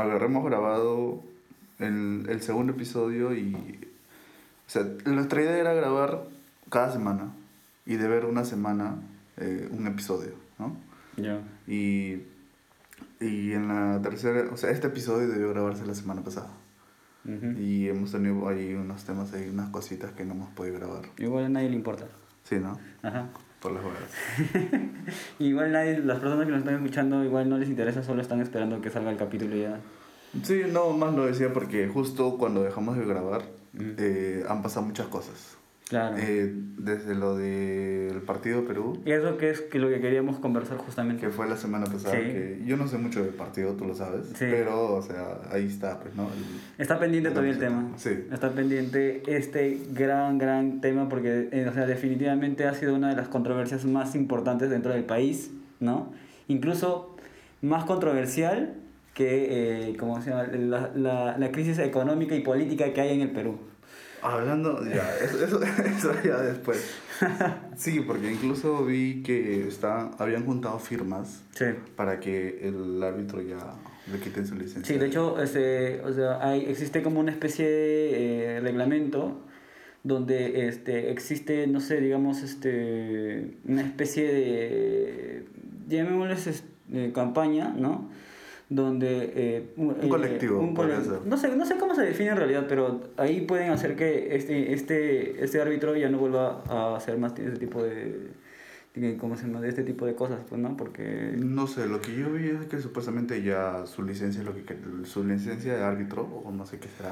agarremos grabado el, el segundo episodio y... O sea, nuestra idea era grabar cada semana y de ver una semana eh, un episodio, ¿no? Ya. Y, y en la tercera, o sea, este episodio debió grabarse la semana pasada. Ujú. Y hemos tenido ahí unos temas, ahí unas cositas que no hemos podido grabar. Igual a nadie le importa. Sí, ¿no? Ajá. Por las huevas. Igual nadie, las personas que nos están escuchando igual no les interesa, solo están esperando que salga el capítulo y ya. Sí, no, más lo decía porque justo cuando dejamos de grabar Ujú. eh, han pasado muchas cosas. Claro. Eh, desde lo del partido Perú, y eso que es que lo que queríamos conversar justamente. que fue la semana pasada, Sí. que yo no sé mucho del partido, tú lo sabes, Sí. pero, o sea, ahí está, pues, ¿no? El- Está pendiente el todavía el tema. Sí. Está pendiente este gran, gran tema porque, eh, o sea, definitivamente ha sido una de las controversias más importantes dentro del país, ¿no? Incluso más controversial que, eh, ¿cómo se llama? La, la, la crisis económica y política que hay en el Perú. Hablando, ya, eso, eso, eso ya después. Sí, porque incluso vi que está, habían juntado firmas Sí. para que el árbitro ya le quiten su licencia. Sí, de hecho, este, o sea, hay, existe como una especie de eh, reglamento donde este, existe, no sé, digamos, este, una especie de, llamémosles este, campaña, ¿no? Donde... eh, Un colectivo, un podría cole- ser. no, sé, no sé cómo se define en realidad, pero ahí pueden hacer que este, este, este árbitro ya no vuelva a hacer más ese tipo de... ¿Cómo se llama? De este tipo de cosas, pues, ¿no? Porque... No sé, lo que yo vi es que supuestamente ya su licencia, lo que, su licencia de árbitro, o no sé qué será,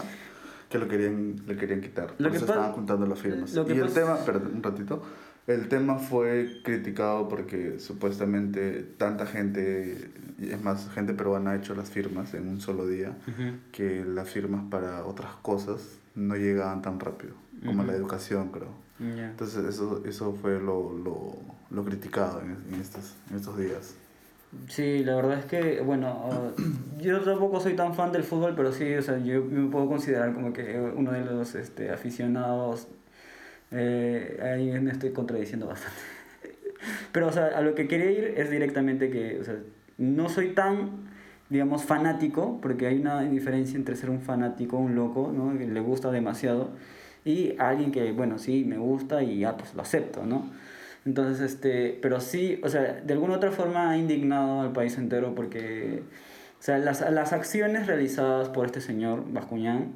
que lo querían, le querían quitar. Lo Por que eso estaban juntando las firmas. lo que y el tema, perdón, un ratito, el tema fue criticado porque supuestamente tanta gente, es más, gente peruana ha hecho las firmas en un solo día, Ujú. que las firmas para otras cosas no llegaban tan rápido, como la educación, creo. Ya. Entonces eso, eso fue lo, lo, lo criticado en, en estos, en estos días. Sí, la verdad es que, bueno, ah, yo tampoco soy tan fan del fútbol, pero sí, o sea, yo me puedo considerar como que uno de los este, aficionados. Eh, ahí me estoy contradiciendo bastante. Pero, o sea, a lo que quería ir es directamente que, o sea, no soy tan, digamos, fanático, porque hay una diferencia entre ser un fanático, un loco, ¿no? Que le gusta demasiado, y alguien que, bueno, sí, me gusta y ya, pues lo acepto, ¿no? Entonces, este, pero sí, o sea, de alguna otra forma ha indignado al país entero porque, o sea, las, las acciones realizadas por este señor Bascuñán,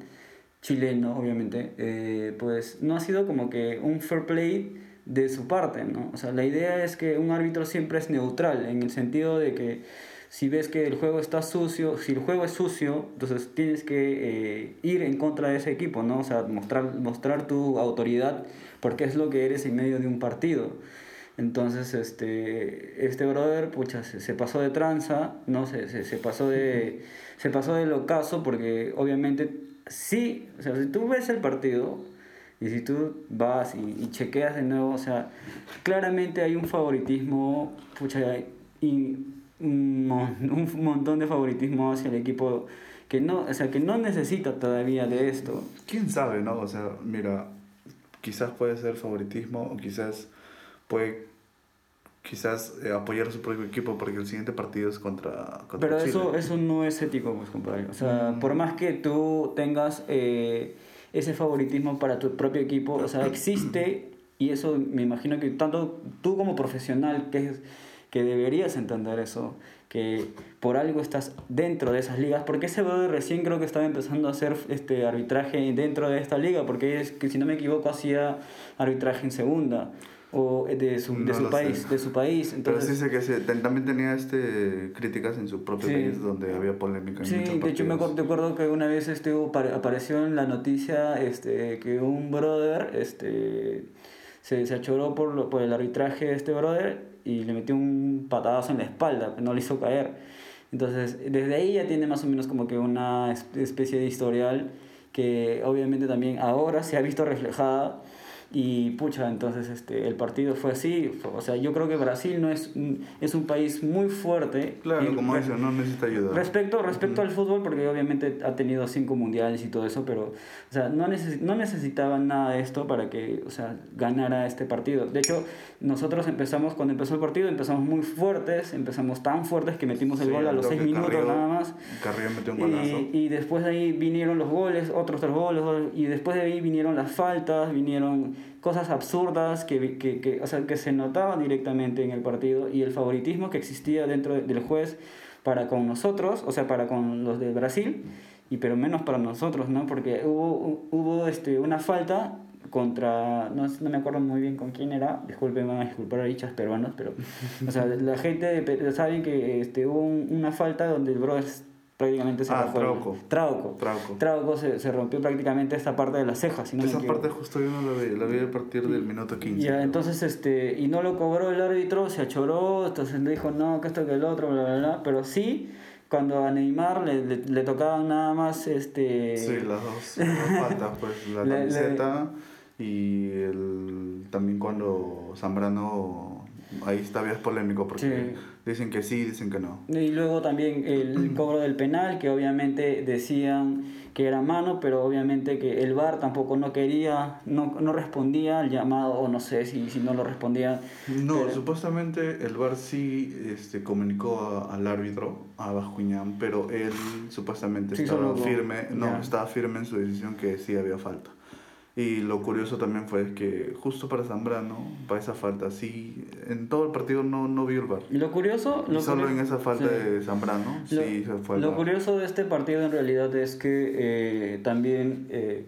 chileno, obviamente, eh, pues no ha sido como que un fair play de su parte, ¿no? O sea, la idea es que un árbitro siempre es neutral, en el sentido de que si ves que el juego está sucio, si el juego es sucio, entonces tienes que eh, ir en contra de ese equipo, ¿no? O sea, mostrar, mostrar tu autoridad porque es lo que eres en medio de un partido. Entonces, este, este brother, pucha, se, se pasó de tranza, ¿no? Se, se, se pasó de, se pasó del ocaso porque obviamente sí, o sea, si tú ves el partido y si tú vas y, y chequeas de nuevo, o sea, claramente hay un favoritismo, pucha, y un, mon- un montón de favoritismo hacia el equipo que no, o sea, que no necesita todavía de esto. ¿Quién sabe, no? O sea, mira, quizás puede ser favoritismo o quizás puede quizás eh, apoyar a su propio equipo porque el siguiente partido es contra, contra Pero Chile. eso, eso no es ético, pues, compadre. O sea, Mm. por más que tú tengas eh, ese favoritismo para tu propio equipo, o sea, existe, y eso me imagino que tanto tú como profesional, que, es, que deberías entender eso, que por algo estás dentro de esas ligas, porque ese brother recién creo que estaba empezando a hacer este arbitraje dentro de esta liga, porque es que si no me equivoco hacía arbitraje en segunda o de su, de No su país, sé. de su país. Pero Entonces, sí sé que se- ten- también tenía este críticas en su propio Sí. país donde había polémica en Sí, de hecho me acuerdo, que una vez este, apareció en la noticia este, que un brother este, se, se achoró por, lo- por el arbitraje de este brother y le metió un patadazo en la espalda, no le hizo caer. Entonces, desde ahí ya tiene más o menos como que una es- especie de historial que obviamente también ahora se ha visto reflejada Y pucha, entonces este, el partido fue así. O sea, yo creo que Brasil no es, es un país muy fuerte. Claro, como dice, no necesita ayuda. Respecto, respecto al fútbol, porque obviamente ha tenido cinco mundiales y todo eso, pero o sea, no, neces no necesitaban nada de esto para que o sea, ganara este partido. De hecho, nosotros empezamos, cuando empezó el partido, empezamos muy fuertes, empezamos tan fuertes que metimos el gol a los seis minutos nada más. Carrillo metió un golazo. Y, y, después de ahí vinieron los goles, otros tres goles, y después de ahí vinieron las faltas, vinieron cosas absurdas que, que, que, o sea, que se notaban directamente en el partido y el favoritismo que existía dentro del juez para con nosotros, o sea, para con los de Brasil, y pero menos para nosotros, ¿no? Porque hubo, hubo este, una falta contra, no, no me acuerdo muy bien con quién era, disculpen, a disculpar a dichas peruanos, pero, o sea, la gente saben que este, hubo una falta donde el bro prácticamente se ah, rompió. Trauco. Trauco. Trauco. Trauco se, se, rompió prácticamente esta parte de la ceja. Si no Esa parte justo yo no la vi, la vi a partir del minuto 15. Ya, entonces, este, y no lo cobró el árbitro, se achoró, entonces le dijo, no, que esto, que el otro, bla, bla, bla, pero sí, cuando a Neymar le, le, le tocaban nada más, este... Sí, las dos, las faltas, pues, la Le- camiseta y el, también cuando Zambrano, ahí está bien polémico porque Sí. Dicen que sí, dicen que no. Y luego también el cobro del penal, que obviamente decían que era mano, pero obviamente que el VAR tampoco no quería, no, no respondía al llamado, o no sé si, si no lo respondía. No, Pero- supuestamente el VAR sí este, comunicó a- al árbitro, a Bascuñán, pero él supuestamente Sí, estaba solo- firme, no, estaba firme en su decisión que sí había falta. Y lo curioso también fue que justo para Zambrano, para esa falta, sí, en todo el partido no, no vio el VAR. Y lo curioso... Lo solo en esa falta sí. de Zambrano, Lo, sí se fue lo curioso de este partido en realidad es que eh, también, eh,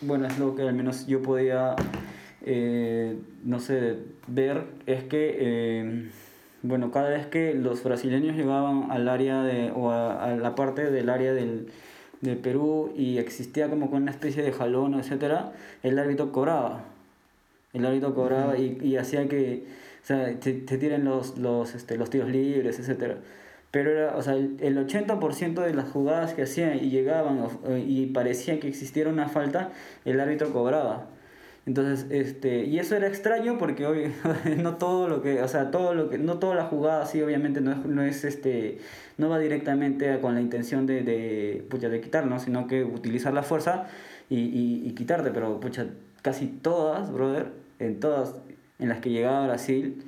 bueno, es lo que al menos yo podía, eh, no sé, ver, es que, eh, bueno, cada vez que los brasileños llegaban al área de, o a, a la parte del área del, de Perú y existía como con una especie de jalón, etcétera, el árbitro cobraba. El árbitro cobraba y, y hacía que o sea, te, te tiren los, los, este, los tiros libres, etcétera. Pero era, o sea, el, el 80% de las jugadas que hacían y llegaban o- y parecía que existiera una falta, el árbitro cobraba. Entonces, este, y eso era extraño porque hoy no todo lo que, o sea, todo lo que, no toda la jugada sí obviamente no es, no es este, no va directamente a- con la intención de, de, pucha, de quitar, ¿no? Sino que utilizar la fuerza y, y, y quitarte, pero pucha, casi todas, brother, en todas en las que llegaba Brasil,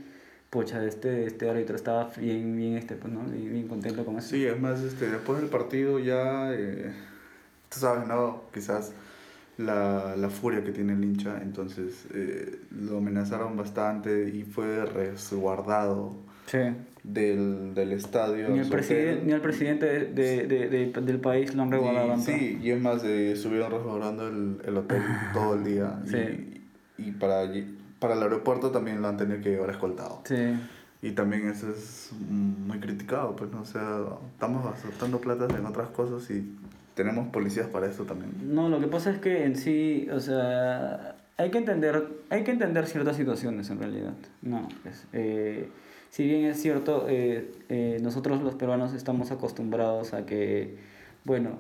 pucha, este, este árbitro estaba bien, bien, este, pues, ¿no? bien, bien contento con eso. Sí, es más, este, después del partido ya, eh, tú sabes, ¿no? Quizás la, la furia que tiene el hincha, entonces eh, lo amenazaron bastante y fue resguardado Sí. del, del estadio. Ni el, presidente, ni al presidente de, de, de- de- del país lo han Y, tanto. sí, y es más, eh, estuvieron resguardando el, el hotel todo el día. Sí. Y, y para, para el aeropuerto también lo han tenido que llevar escoltado. Sí. Y también eso es muy criticado, pues, ¿no? O sea, estamos gastando plata en otras cosas y tenemos policías para eso también. No, lo que pasa es que en sí, o sea, hay que entender, hay que entender ciertas situaciones en realidad. No, pues, eh, si bien es cierto, eh, eh, nosotros los peruanos estamos acostumbrados a que, bueno,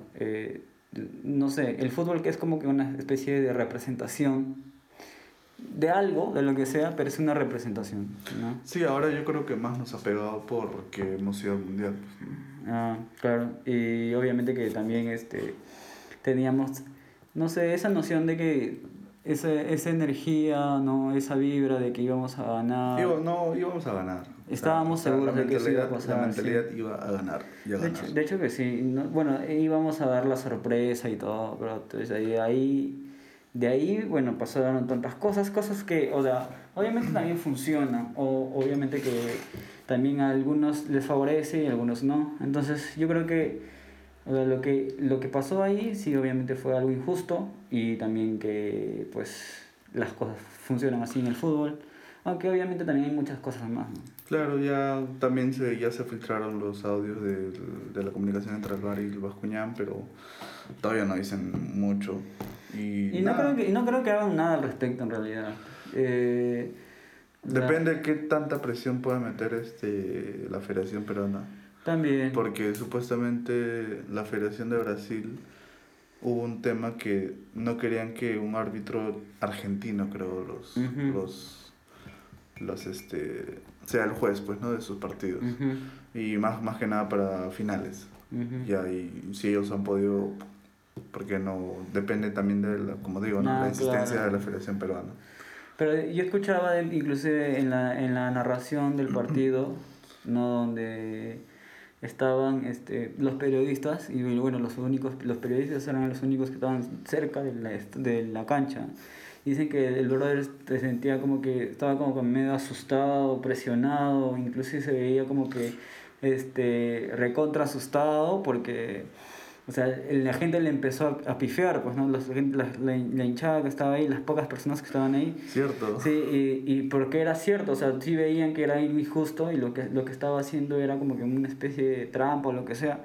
no sé, el fútbol que es como que una especie de representación de algo, de lo que sea, pero es una representación, ¿no? Sí, ahora yo creo que más nos ha pegado porque hemos ido al mundial. pues, ¿no? Ah, claro. Y obviamente que también este, teníamos, no sé, esa noción de que esa, esa energía, ¿no? esa vibra de que íbamos a ganar. Iba- no, íbamos a ganar. Estábamos o sea, seguros de que eso iba a pasar, La sí. mentalidad iba a ganar. Y a de, ganar. hecho, de hecho que sí. no- bueno, íbamos a dar la sorpresa y todo, pero entonces ahí, ahí, de ahí, bueno, pasaron tantas cosas, cosas que, o sea, obviamente también funcionan, o obviamente que también a algunos les favorece y a algunos no. Entonces yo creo que, o sea, lo que lo que pasó ahí sí obviamente fue algo injusto y también que pues las cosas funcionan así en el fútbol, aunque obviamente también hay muchas cosas más. ¿no? Claro, ya también se, ya se filtraron los audios de, de la comunicación entre el VAR y el Bascuñán, pero todavía no dicen mucho. Y, Y no, creo que, no creo que hagan nada al respecto en realidad. Eh, la- Depende de qué tanta presión pueda meter este, la Federación Peruana. También. Porque supuestamente la Federación de Brasil hubo un tema que no querían que un árbitro argentino, creo, los, los, los, este, sea el juez, pues, ¿no? De sus partidos. Y más, más que nada para finales. ujú. Ya, y si ellos han podido, porque no, depende también de la, como digo, ¿no? Ah, la existencia claro. de la Federación Peruana. Pero yo escuchaba de- inclusive en la, en la narración del partido, ¿no? donde estaban este, los periodistas, y bueno, los únicos, los periodistas eran los únicos que estaban cerca de la, de la cancha. Dicen que el brother se sentía como que estaba como medio asustado, presionado, inclusive se veía como que este, recontra asustado porque o sea, la gente le empezó a, pifear, pues, ¿no? La, la, la hinchada que estaba ahí, las pocas personas que estaban ahí. ¿Cierto? Sí, y, y porque era cierto, o sea, sí veían que era injusto y lo que, lo que estaba haciendo era como que una especie de trampa o lo que sea.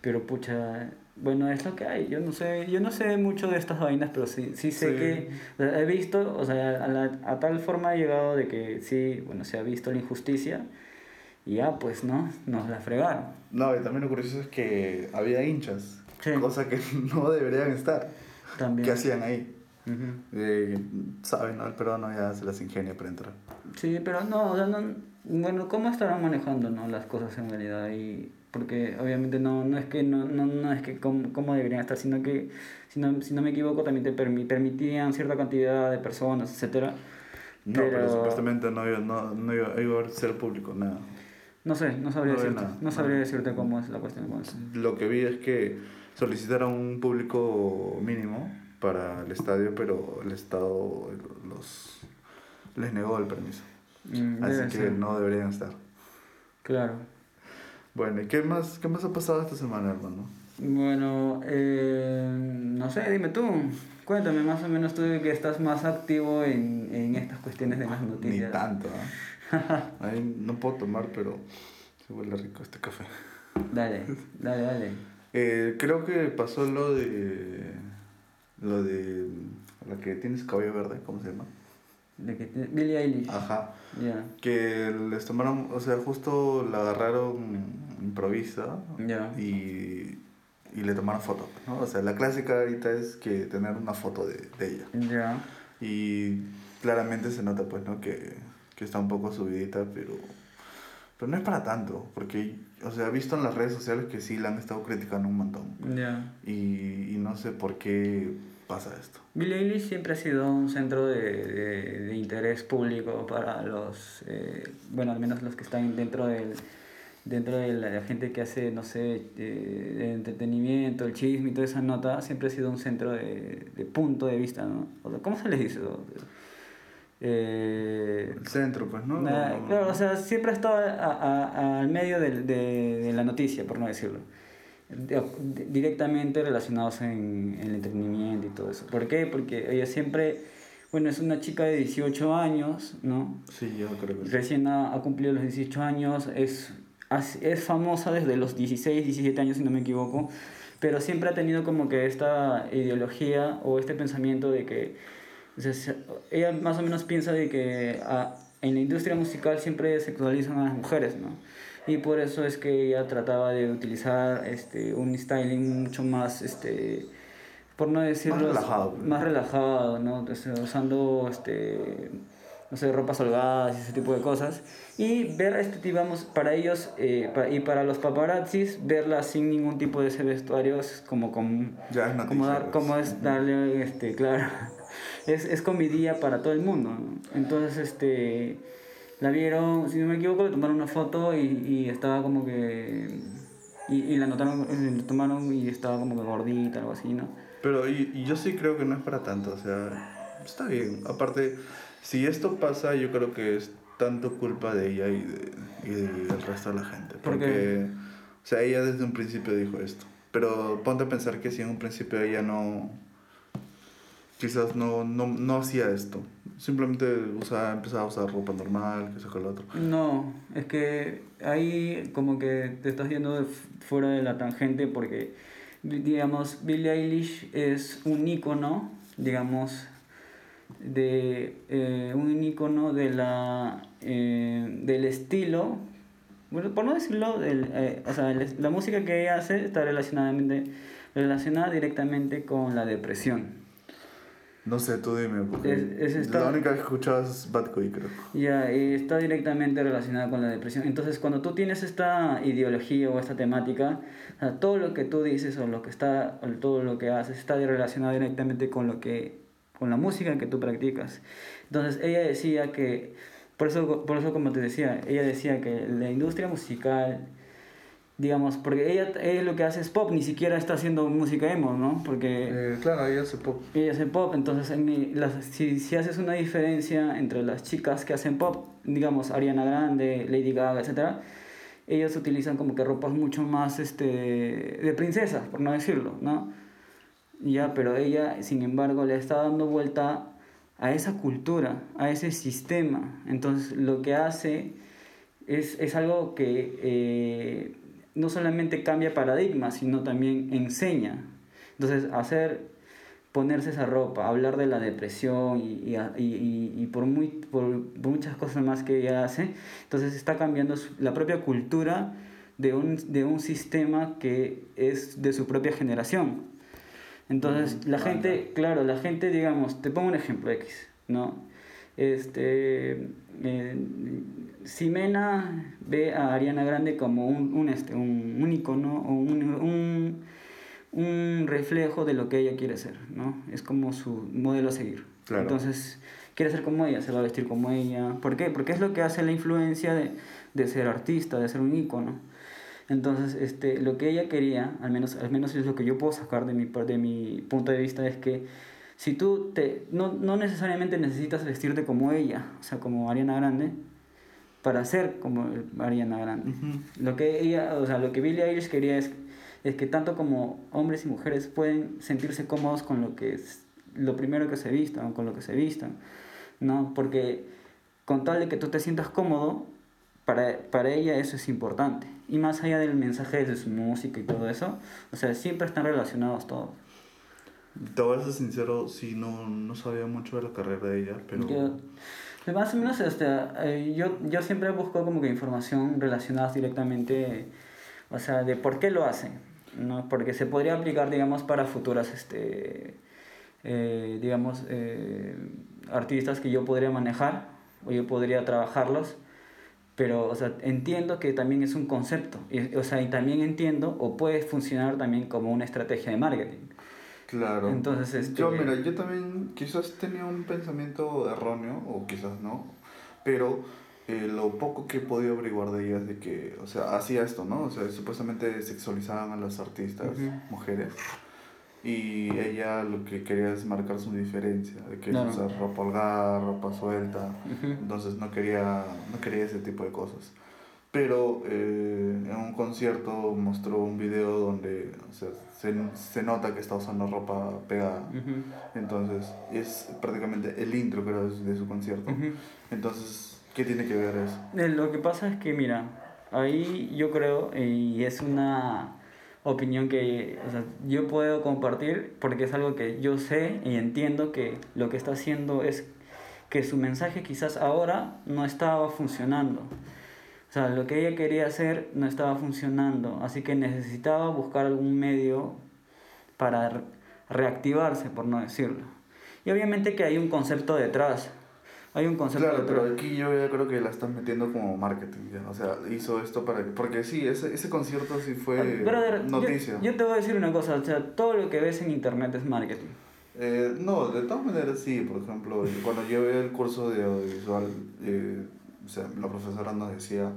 Pero pucha, bueno, es lo que hay. Yo no sé, yo no sé mucho de estas vainas, pero sí, sí sé Sí. que o sea, he visto, o sea, a, la- a tal forma he llegado de que sí, bueno, se ha visto la injusticia y ya, pues, ¿no? Nos la fregaron. No, y también lo curioso es que había hinchas, Sí. cosa que no deberían estar. También. ¿Qué hacían ahí? Ujú. Eh, Saben, ¿no? El peruano ya se las ingenia para entrar. Sí, pero no, o sea, no, bueno, ¿cómo estarán manejando no, las cosas en realidad? Y, porque obviamente no, no es que no, no, no es que cómo, cómo deberían estar, sino que, si no, si no me equivoco, también te permi- permitían cierta cantidad de personas, etcétera. No, pero, Pero- supuestamente no iba, no, no iba, iba a ser público, nada. No sé, no sabría No decirte, nada, no sabría decirte cómo es la cuestión con eso. Lo que vi es que solicitaron un público mínimo para el estadio, pero el Estado los, les negó el permiso. Mm, Así que ser. no deberían estar. Claro. Bueno, ¿y qué más, qué más ha pasado esta semana, hermano? Bueno, eh, no sé, dime tú, cuéntame más o menos tú que estás más activo en, en estas cuestiones de las noticias. Ni tanto, ¿ah? Ahí no puedo tomar, pero se huele rico este café. Dale, dale, dale. Eh, creo que pasó lo de. Lo de. La que tienes cabello verde, ¿cómo se llama? De que Billie Eilish. Ajá. Ya, Que les tomaron, o sea, justo la agarraron improvisa y, y le tomaron foto, ¿no? O sea, la clásica ahorita es que tener una foto de, de ella. Y claramente se nota, pues, ¿no? Que, que está un poco subidita, pero, pero no es para tanto, porque, o sea, he visto en las redes sociales que sí la han estado criticando un montón. Y, y no sé por qué pasa esto. Billie Eilish siempre ha sido un centro de, de, de interés público para los, eh, bueno, al menos los que están dentro del dentro de la, la gente que hace, no sé, eh, de entretenimiento, el chisme y toda esa nota, siempre ha sido un centro de, de punto de vista, ¿no? O sea, ¿Cómo se les dice? Eh, El centro, pues, ¿no? Claro, o sea, siempre ha estado a- a- al medio del- de, de la noticia, por no decirlo. De- de- directamente relacionados en, en el entretenimiento y todo eso. ¿Por qué? Porque ella siempre, bueno, es una chica de 18 años, ¿no? Sí, yo creo que sí. Recién ha, ha cumplido los 18 años, es, es famosa desde los 16, 17 años, si no me equivoco, pero siempre ha tenido como que esta ideología o este pensamiento de que, o sea, se- ella más o menos piensa de que ah, en la industria musical siempre sexualizan a las mujeres, ¿no? Y por eso es que ella trataba de utilizar este, un styling mucho más, este, por no decirlo, relajado. más relajado, ¿no? Entonces, usando, este, no sé, ropas holgadas y ese tipo de cosas. Y ver este tipo, vamos, para ellos eh, pa- y para los paparazzis, verla sin ningún tipo de ese vestuario es como, como, Ya es noticia, como, dar, pues. como es darle, este, claro, es, es comidilla para todo el mundo. ¿no? Entonces, este, la vieron, si no me equivoco, le tomaron una foto y, y estaba como que... Y, y la notaron, le tomaron y estaba como que gordita, algo así, ¿no? Pero y, y yo sí creo que no es para tanto, o sea, está bien. Aparte, si esto pasa, yo creo que es tanto culpa de ella y, de, y del resto de la gente. Porque, o sea, ella desde un principio dijo esto. Pero ponte a pensar que si en un principio ella no, quizás no, no, no hacía esto. Simplemente usaba, empezaba a usar ropa normal, que lo otro. No, es que ahí como que te estás yendo de fuera de la tangente porque, di- digamos, Billie Eilish es un ícono, digamos, de eh, un ícono de la, eh, del estilo, bueno, por no decirlo, del, eh, o sea, la música que ella hace está relacionadamente relacionada directamente con la depresión. No sé, tú dime, porque Es- es esta- la única que escuchaba es Bad Boy, creo. Ya, y está directamente relacionada con la depresión. Entonces, cuando tú tienes esta ideología o esta temática, o sea, todo lo que tú dices o lo que está, o todo lo que haces está relacionado directamente con lo que, con la música que tú practicas. Entonces, ella decía que, por eso, por eso como te decía, ella decía que la industria musical, digamos, porque ella, ella lo que hace es pop, ni siquiera está haciendo música emo, ¿no? Porque Eh, claro, ella hace pop. ella hace pop, entonces en mi- las, si, si haces una diferencia entre las chicas que hacen pop, digamos Ariana Grande, Lady Gaga, etc., ellos utilizan como que ropas mucho más este, de princesas, por no decirlo, ¿no? Ya, pero ella, sin embargo, le está dando vuelta a esa cultura, a ese sistema. Entonces, lo que hace es, es algo que eh, no solamente cambia paradigmas, sino también enseña. Entonces, hacer, ponerse esa ropa, hablar de la depresión y, y, y- y- por, muy, por, por muchas cosas más que ella hace, entonces está cambiando su- la propia cultura de un, de un sistema que es de su propia generación. Entonces, Mm, la vale. gente, claro, la gente, digamos, te pongo un ejemplo X, ¿no? Este, eh, Ximena ve a Ariana Grande como un, un, este, un, un icono o un, un, un reflejo de lo que ella quiere ser, ¿no? Es como su modelo a seguir. Claro. Entonces, quiere ser como ella, se va a vestir como ella. ¿Por qué? Porque es lo que hace la influencia de, de ser artista, de ser un icono. Entonces, este, lo que ella quería, al menos, al menos es lo que yo puedo sacar de mi, de mi punto de vista, es que si tú te, no, no necesariamente necesitas vestirte como ella, o sea, como Ariana Grande, para ser como Ariana Grande. Lo que ella, o sea, lo que Billie Eilish quería es, es que tanto como hombres y mujeres pueden sentirse cómodos con lo que es lo primero que se vistan, con lo que se vistan, ¿no? Porque con tal de que tú te sientas cómodo, para, para ella eso es importante. Y más allá del mensaje de su música y todo eso, o sea, siempre están relacionados todos. Te voy a ser sincero, sí, no, no sabía mucho de la carrera de ella, pero... Yo, más o menos, este, eh, yo, yo siempre busco como que información relacionada directamente, o sea, de por qué lo hacen, ¿no? Porque se podría aplicar, digamos, para futuras, este, eh, digamos, eh, artistas que yo podría manejar o yo podría trabajarlos, pero, o sea, entiendo que también es un concepto, y, o sea, y también entiendo o puede funcionar también como una estrategia de marketing. Claro. Entonces, este- Yo, mira, yo también quizás tenía un pensamiento erróneo, o quizás no, pero eh, lo poco que he podido averiguar de ella es de que, o sea, hacía esto, ¿no? O sea, supuestamente sexualizaban a las artistas, Ujú. mujeres, y ella lo que quería es marcar su diferencia, de que es usar ropa holgada, ropa suelta, Ujú. entonces no quería, no quería ese tipo de cosas. Pero eh, en un concierto mostró un video donde o sea, se, se nota que está usando ropa pegada. Ujú. Entonces es prácticamente el intro creo de su, concierto. Ujú. Entonces, ¿qué tiene que ver eso? Eh, Lo que pasa es que, mira, ahí yo creo, eh, y es una opinión que o sea, yo puedo compartir porque es algo que yo sé y entiendo que lo que está haciendo es que su mensaje quizás ahora no estaba funcionando. O sea, lo que ella quería hacer no estaba funcionando, así que necesitaba buscar algún medio para re- reactivarse, por no decirlo. Y obviamente que hay un concepto detrás. Hay un concepto Claro, detrás. pero aquí yo ya creo que la están metiendo como marketing, ya. O sea, hizo esto para... Porque sí, ese, ese concierto sí fue Brother, yo- noticia. Yo, te voy a decir una cosa, o sea, todo lo que ves en internet es marketing. Eh, no, de todas maneras sí, por ejemplo, cuando yo veía el curso de audiovisual, eh, o sea, la profesora nos decía,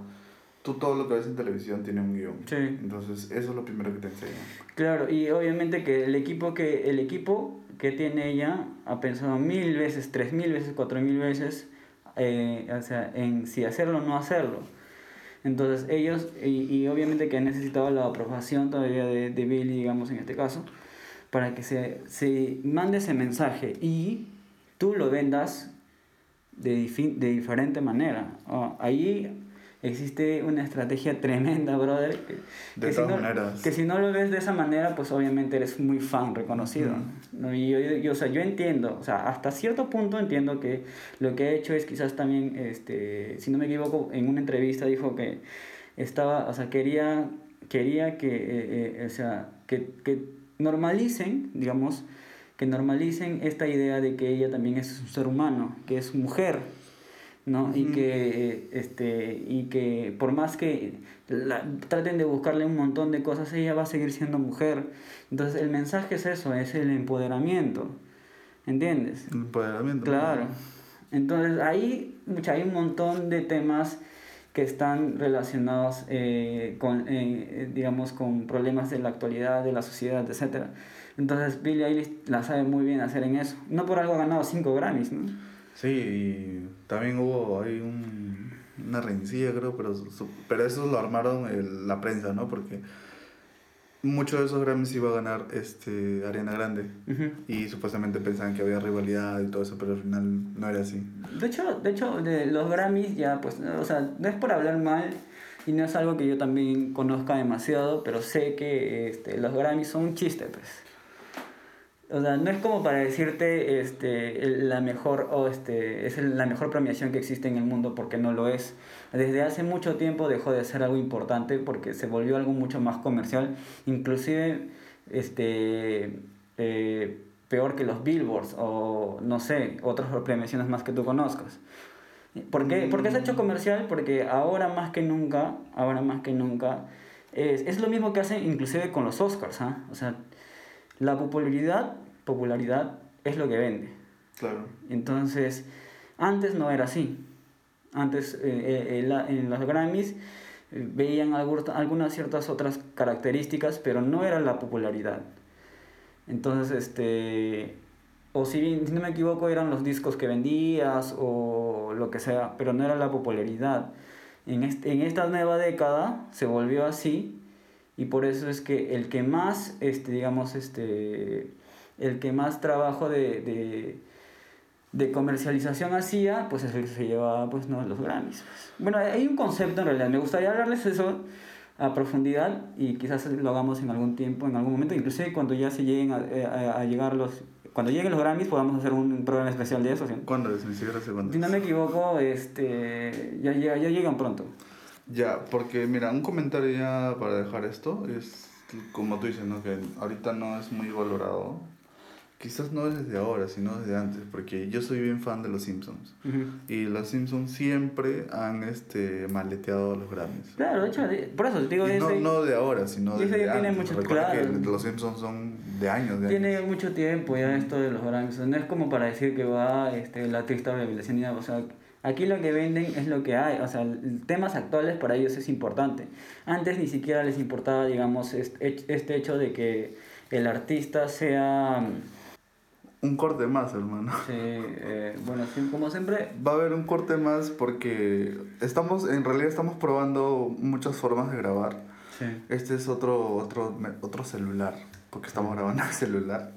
tú todo lo que ves en televisión tiene un guion. Sí. Entonces, eso es lo primero que te enseñan. Claro, y obviamente que el equipo que, el equipo que tiene ella ha pensado mil veces, tres mil veces, cuatro mil veces, eh, o sea, en si hacerlo o no hacerlo. Entonces ellos, y, y obviamente que han necesitado la aprobación todavía de, de Billy, digamos en este caso, para que se, se mande ese mensaje y tú lo vendas de, de diferente manera. Ah, ahí existe una estrategia tremenda, brother. Que, De que si todas no- maneras. Que si no lo ves de esa manera, pues obviamente eres muy fan reconocido. ¿no? Y yo, yo, o sea, yo entiendo, o sea, hasta cierto punto entiendo que lo que ha hecho es quizás también, este, si no me equivoco, en una entrevista dijo que estaba, o sea, quería, quería que, eh, eh, o sea, que, que normalicen, digamos, que normalicen esta idea de que ella también es un ser humano, que es mujer, ¿no? Y que, este, y que por más que la, traten de buscarle un montón de cosas, ella va a seguir siendo mujer. Entonces el mensaje es eso, es el empoderamiento, ¿entiendes? El empoderamiento. Claro. Entonces ahí hay un montón de temas que están relacionados eh, con, eh, digamos, con problemas de la actualidad, de la sociedad, etc. Entonces Billie Eilish la sabe muy bien hacer en eso. No por algo ha ganado 5 Grammys, ¿no? Sí, y también hubo ahí un, una rencilla, creo, pero, pero eso lo armaron la prensa, ¿no? Porque muchos de esos Grammys iba a ganar este Ariana Grande y supuestamente pensaban que había rivalidad y todo eso, pero al final no era así. De hecho, de hecho, de los Grammys ya, pues, o sea, no es por hablar mal y no es algo que yo también conozca demasiado, pero sé que este, los Grammys son un chiste, pues. O sea, no es como para decirte este, la mejor o este, es la mejor premiación que existe en el mundo porque no lo es. Desde hace mucho tiempo dejó de ser algo importante porque se volvió algo mucho más comercial, inclusive este, eh, peor que los billboards o no sé, otras premiaciones más que tú conozcas. ¿Por qué? Porque se ha hecho comercial porque ahora más que nunca, ahora más que nunca, es, es lo mismo que hacen inclusive con los Oscars, ¿ah? O sea, la popularidad, popularidad es lo que vende. Claro. Entonces, antes no era así. Antes eh, eh, en los Grammys eh, veían algunas ciertas otras características, pero no era la popularidad. Entonces, este, o si, si no me equivoco, eran los discos que vendías o lo que sea, pero no era la popularidad. En, este, en esta nueva década se volvió así y por eso es que el que más, este, digamos, este, el que más trabajo de, de, de comercialización hacía, pues es el que se llevaba, pues, ¿no? los Grammys. Pues. Bueno, hay un concepto en realidad, me gustaría hablarles eso a profundidad y quizás lo hagamos en algún tiempo, en algún momento, inclusive cuando ya se lleguen a, a, llegar los... Cuando lleguen los Grammys podamos hacer un programa especial de eso. ¿sí? ¿Cuándo? Si no me equivoco, este, ya, ya, ya llegan pronto. Ya, porque mira, un comentario ya para dejar esto es como tú dices, ¿no? Que ahorita no es muy valorado. Quizás no desde ahora, sino desde antes, porque yo soy bien fan de los Simpsons. Y los Simpsons siempre han este, maleteado a los Grammys. Claro, de hecho, por eso te digo... no, no de ahora, sino desde antes. Mucho, claro. que los Simpsons son de años. De tiene mucho tiempo ya esto de los Grammys. No es como para decir que va este, la triste revelación, o sea Aquí lo que venden es lo que hay, o sea, temas actuales para ellos es importante. Antes ni siquiera les importaba, digamos, este hecho de que el artista sea... Un corte más, hermano. Sí, eh, bueno, como siempre... Va a haber un corte más porque estamos, en realidad estamos probando muchas formas de grabar. Sí. Este es otro, otro, otro celular, porque estamos grabando el celular.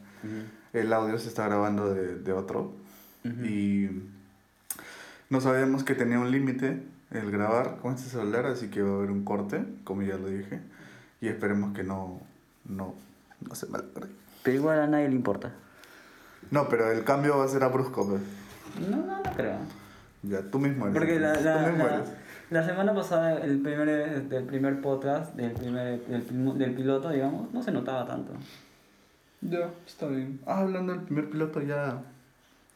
El audio se está grabando de, de otro. Y no sabíamos que tenía un límite el grabar con este celular, así que va a haber un corte, como ya lo dije, y esperemos que no, no, no se malogre. Pero igual a nadie le importa. No, pero el cambio va a ser a brusco, pues. No, no, no creo. Ya, tú mismo eres. Porque la, la, la, semana pasada, el primer, del primer podcast, del, primer, del, del piloto, digamos, no se notaba tanto. Ya, está bien. Ah, hablando del primer piloto, ya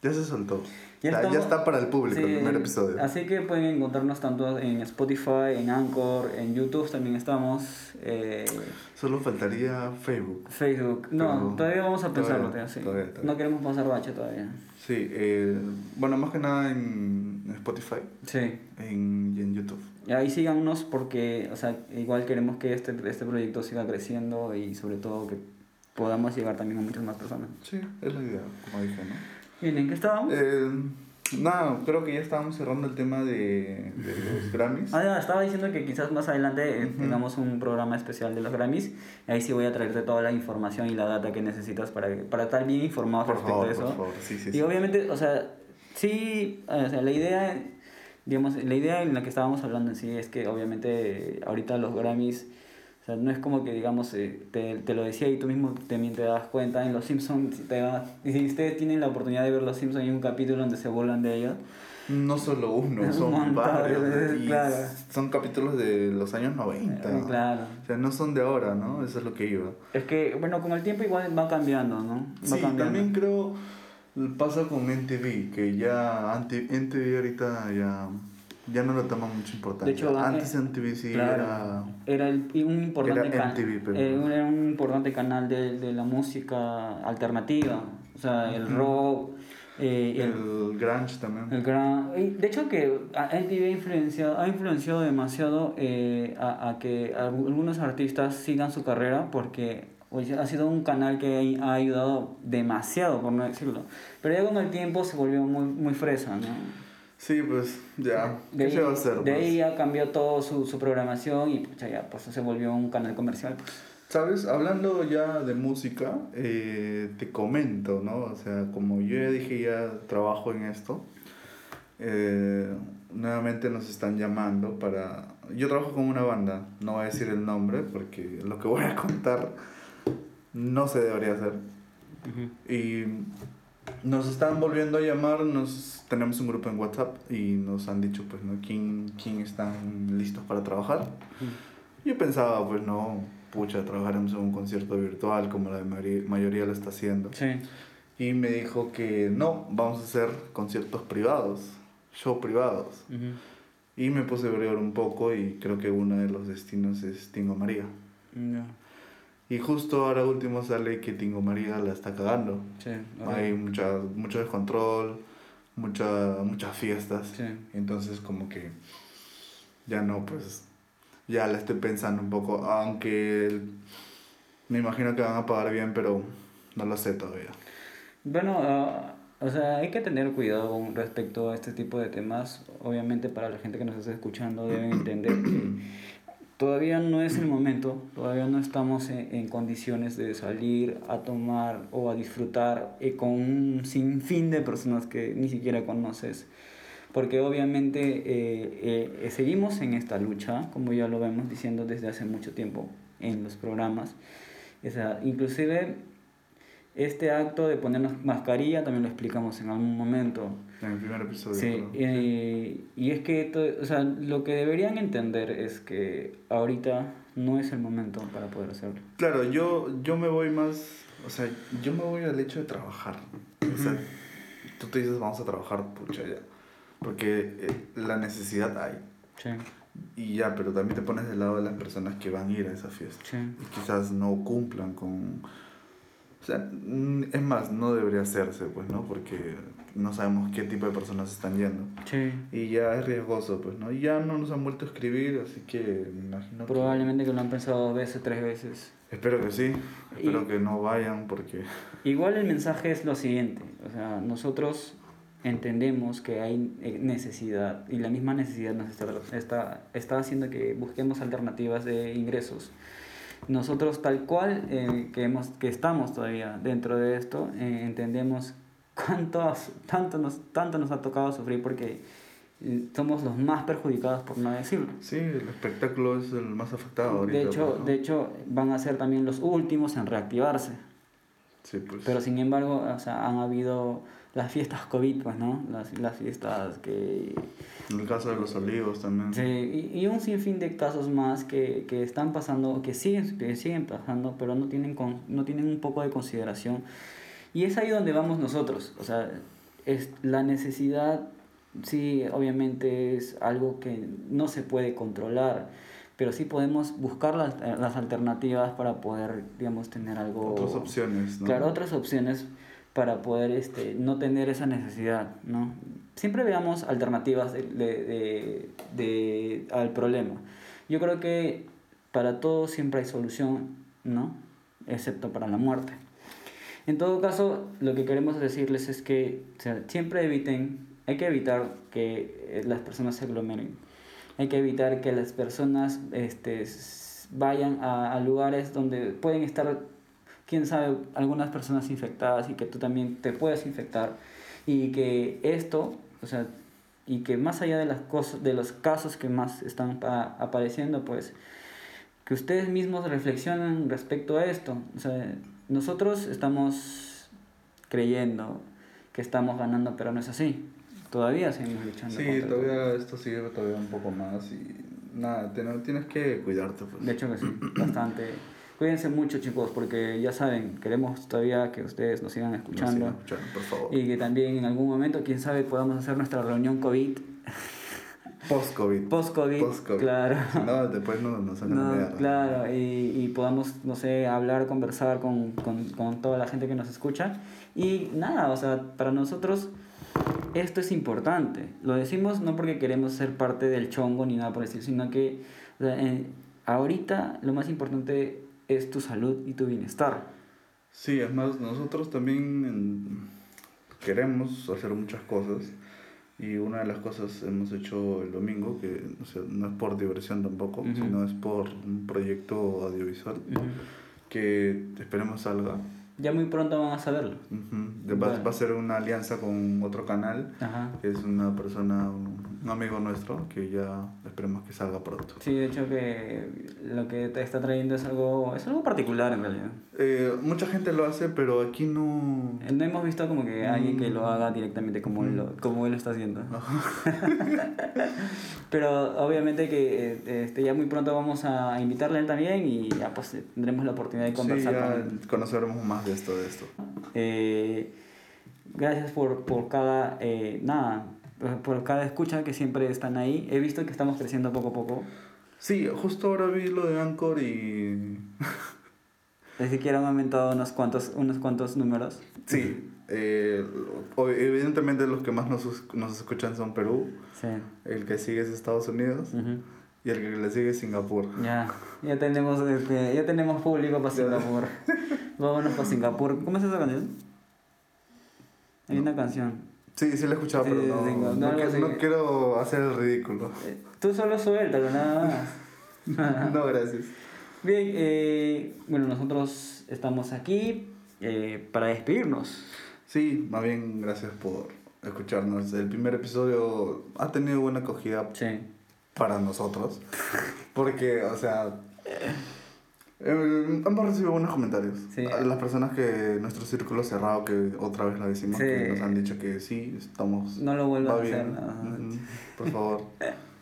ya se soltó. Ya, está para el público el primer episodio. Así que pueden encontrarnos tanto en Spotify, en Anchor, en YouTube también estamos. Eh, Solo faltaría Facebook. Facebook. No, todavía vamos a pensarlo. No queremos pasar bache todavía. Sí, eh, bueno, más que nada en Spotify. Sí. En, y en YouTube. Y ahí síganos porque, o sea, igual queremos que este, este proyecto siga creciendo y sobre todo que podamos llegar también a muchas más personas. Sí, es la idea, como dije, ¿no? ¿En qué estábamos? Eh, no, creo que ya estábamos cerrando el tema de, de los Grammys. Ah, ya, estaba diciendo que quizás más adelante eh, tengamos un programa especial de los Grammys. Ahí sí voy a traerte toda la información y la data que necesitas para, para estar bien informado respecto a eso. Por favor. Sí, sí, y obviamente, o sea, sí, o sea, la idea, digamos, la idea en la que estábamos hablando en sí es que obviamente ahorita los Grammys o sea, no es como que, digamos, eh, te, te, lo decía y tú mismo también te das cuenta en Los Simpsons, te y si ustedes tienen la oportunidad de ver Los Simpsons, hay un capítulo donde se burlan de ellos. No solo uno, Un son varios. y claro. Son capítulos de los años 90. Eh, Claro. O sea, no son de ahora, ¿no? Eso es lo que iba. Es que, bueno, con el tiempo igual va cambiando, ¿no? Va Sí, cambiando. también creo pasa con NTV, que ya NTV ahorita ya, ya no le toma mucha importancia. De hecho, Antes NTV sí Claro. era... Era el- un importante Era MTV, pero- eh, era un importante canal de, de la música alternativa, o sea, el rock, eh, el, El grunge también. el gran... De hecho que MTV ha influenciado, ha influenciado demasiado eh, a, a que algu- algunos artistas sigan su carrera porque oye, ha sido un canal que ha ayudado demasiado, por no decirlo. Pero ya con el tiempo se volvió muy, muy fresa, ¿no? Sí, pues ya. De ¿Qué ahí, se va a hacer? de pues? ahí ya cambió todo su, su programación y pucha, ya pues se volvió un canal comercial. Pues. ¿Sabes? Hablando ya de música, eh, te comento, ¿no? O sea, como yo ya dije, ya trabajo en esto. eh, nuevamente nos están llamando para... Yo trabajo con una banda, no voy a decir el nombre porque lo que voy a contar no se debería hacer. Y nos están volviendo a llamar, nos, tenemos un grupo en WhatsApp y nos han dicho, pues, ¿no? ¿Quién, quién están listos para trabajar? Yo pensaba, pues, no, pucha, trabajaremos en un concierto virtual como la mayoría lo está haciendo. Sí. Y me dijo que no, vamos a hacer conciertos privados, show privados. Y me puse a averiguar un poco y creo que uno de los destinos es Tingo María. Ya. Y justo ahora último sale que Tingo María la está cagando. Sí. Hay mucha, mucho descontrol, mucha, muchas fiestas. Sí. Entonces como que ya no, pues ya la estoy pensando un poco, aunque me imagino que van a pagar bien, pero no lo sé todavía. Bueno, ah, o sea, hay que tener cuidado con respecto a este tipo de temas. Obviamente para la gente que nos está escuchando deben entender que todavía no es el momento, todavía no estamos en, en condiciones de salir a tomar o a disfrutar eh, con un sinfín de personas que ni siquiera conoces. Porque obviamente eh, eh, seguimos en esta lucha, como ya lo vemos diciendo desde hace mucho tiempo en los programas. O sea, inclusive este acto de ponernos mascarilla también lo explicamos en algún momento. En el primer episodio. Sí, eh, y es que to- o sea, lo que deberían entender es que ahorita no es el momento para poder hacerlo. Claro, yo, yo me voy más, o sea, yo me voy al hecho de trabajar. O sea, tú te dices, vamos a trabajar, pucha, ya. Porque eh, la necesidad hay. Sí, Y ya, pero también te pones del lado de las personas que van a ir a esa fiesta. sí. Y quizás no cumplan con... O sea, es más, no debería hacerse, pues, ¿no? Porque no sabemos qué tipo de personas están yendo. Sí. Y ya es riesgoso, pues, ¿no? Y ya no nos han vuelto a escribir, así que me imagino Probablemente que lo han pensado dos veces, tres veces. Espero que sí. Y- Espero que no vayan porque... Igual el mensaje es lo siguiente, o sea, nosotros entendemos que hay eh, necesidad y la misma necesidad nos está, está, está haciendo que busquemos alternativas de ingresos. Nosotros tal cual eh, que, hemos, que estamos todavía dentro de esto, eh, entendemos cuánto, tanto, nos, tanto nos ha tocado sufrir porque somos los más perjudicados por no decirlo. Sí, el espectáculo es el más afectado ahorita. De hecho, pues, ¿no? de hecho, van a ser también los últimos en reactivarse. Sí, pues. Pero sin embargo, o sea, han habido las fiestas COVID, pues, ¿no? Las, las fiestas que... En el caso de los olivos también. Sí, y, y un sinfín de casos más que, que están pasando, que siguen, que siguen pasando, pero no tienen, con, no tienen un poco de consideración. Y es ahí donde vamos nosotros. O sea, es la necesidad, sí, obviamente es algo que no se puede controlar, pero sí podemos buscar las, las alternativas para poder, digamos, tener algo... Otras opciones, ¿no? Claro, otras opciones para poder este, no tener esa necesidad, ¿no? Siempre veamos alternativas de, de- de- de- al problema. Yo creo que para todo siempre hay solución, ¿no? Excepto para la muerte. En todo caso, lo que queremos decirles es que o sea, siempre eviten, hay que evitar que eh, las personas se aglomeren. Hay que evitar que las personas este, vayan a, a lugares donde pueden estar, quién sabe, algunas personas infectadas y que tú también te puedas infectar. Y que esto, o sea, y que más allá de las cosas, de los casos que más están pa- apareciendo, pues, que ustedes mismos reflexionen respecto a esto. O sea, nosotros estamos creyendo que estamos ganando, pero no es así. todavía seguimos luchando. Sí, contra todavía esto sigue todavía un poco más y nada, ten- tienes que cuidarte pues. De hecho que sí, bastante. Cuídense mucho chicos, porque ya saben, queremos todavía que ustedes nos sigan Nos escuchando. sigan escuchando, por favor. Y que también en algún momento, quién sabe, podamos hacer nuestra reunión COVID, Post-COVID. post-COVID. Post-COVID. Claro. No, después no nos sacan No, claro, y, y podamos, no sé, hablar, conversar con, con, con toda la gente que nos escucha. Y nada, o sea, para nosotros esto es importante. Lo decimos no porque queremos ser parte del chongo ni nada por estilo, sino que o sea, en- ahorita lo más importante es tu salud y tu bienestar. Sí, es más, nosotros también queremos hacer muchas cosas y una de las cosas hemos hecho el domingo, que o sea, no es por diversión tampoco, sino es por un proyecto audiovisual que esperemos salga. Ya muy pronto van a saberlo. Ujú. De- Va, Bueno. va a ser una alianza con otro canal, Ajá. que es una persona, un, amigo nuestro, que ya esperemos que salga pronto. Sí, de hecho que lo que te está trayendo es algo, es algo particular en realidad. Eh, mucha gente lo hace, pero aquí no... No hemos visto como que alguien que Mm. lo haga directamente como, él, lo, como él lo está haciendo. Pero obviamente que eh, este, ya muy pronto vamos a invitarle a él también y ya pues tendremos la oportunidad de Sí, conversar ya con él. conoceremos más de esto, de esto. Eh, gracias por, por cada, eh, nada, por- cada escucha que siempre están ahí. He visto que estamos creciendo poco a poco. Sí, justo ahora vi lo de Anchor y... Ni siquiera han aumentado unos cuantos, unos cuantos números. Sí, eh, evidentemente los que más nos, nos escuchan son Perú, Sí. el que sigue es Estados Unidos Ujú. Y el que le sigue es Singapur. Ya, ya tenemos, este, ya tenemos público para Singapur. Vámonos para Singapur. ¿Cómo es esa canción? Hay una canción. Sí, sí lo he escuchado, Sí, pero no, no, no quiero hacer el ridículo. Eh, Tú solo suéltalo, nada más. no, gracias. Bien, eh, bueno, nosotros estamos aquí eh, para despedirnos. Sí, más bien gracias por escucharnos. El primer episodio ha tenido buena acogida Sí. Para nosotros. Porque, o sea, eh, hemos recibido buenos comentarios. Sí. Las personas que nuestro círculo cerrado, que otra vez lo decimos, Sí. que nos han dicho que sí, estamos. No lo vuelvas va a hacer. Ujú, Por favor.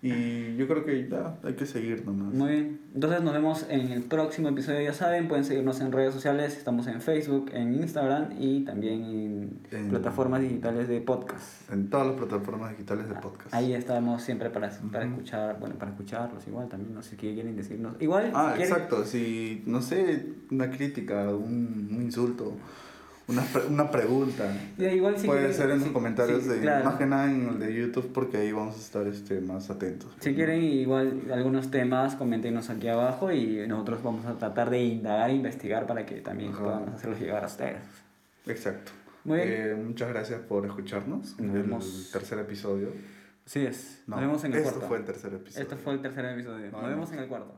Y yo creo que ya hay que seguir nomás. Muy bien. Entonces nos vemos en el próximo episodio. Ya saben, pueden seguirnos en redes sociales. Estamos en Facebook, en Instagram y también en, En- plataformas digitales de podcast. En todas las plataformas digitales de podcast. Ahí estamos siempre para, para escuchar, bueno, para escucharlos igual también, no sé qué quieren decirnos. Igual, Ah, quieren- exacto. Si, no sé, una crítica, un, un insulto, una, pre- una pregunta. ya, igual si Puede quieren- ser en si- los comentarios, sí, de, claro. más que nada en el de YouTube, porque ahí vamos a estar este, más atentos. Si quieren igual algunos temas, coméntenos aquí abajo y nosotros vamos a tratar de indagar e investigar para que también Ajá. podamos hacerlos llegar a ustedes. Exacto. Muy bien. Eh, muchas gracias por escucharnos Nos el vemos. tercer episodio. Así es. No, Nos vemos en el esto cuarto. fue el tercer episodio. Este fue el tercer episodio. Nos, Nos vemos vemos. en el cuarto.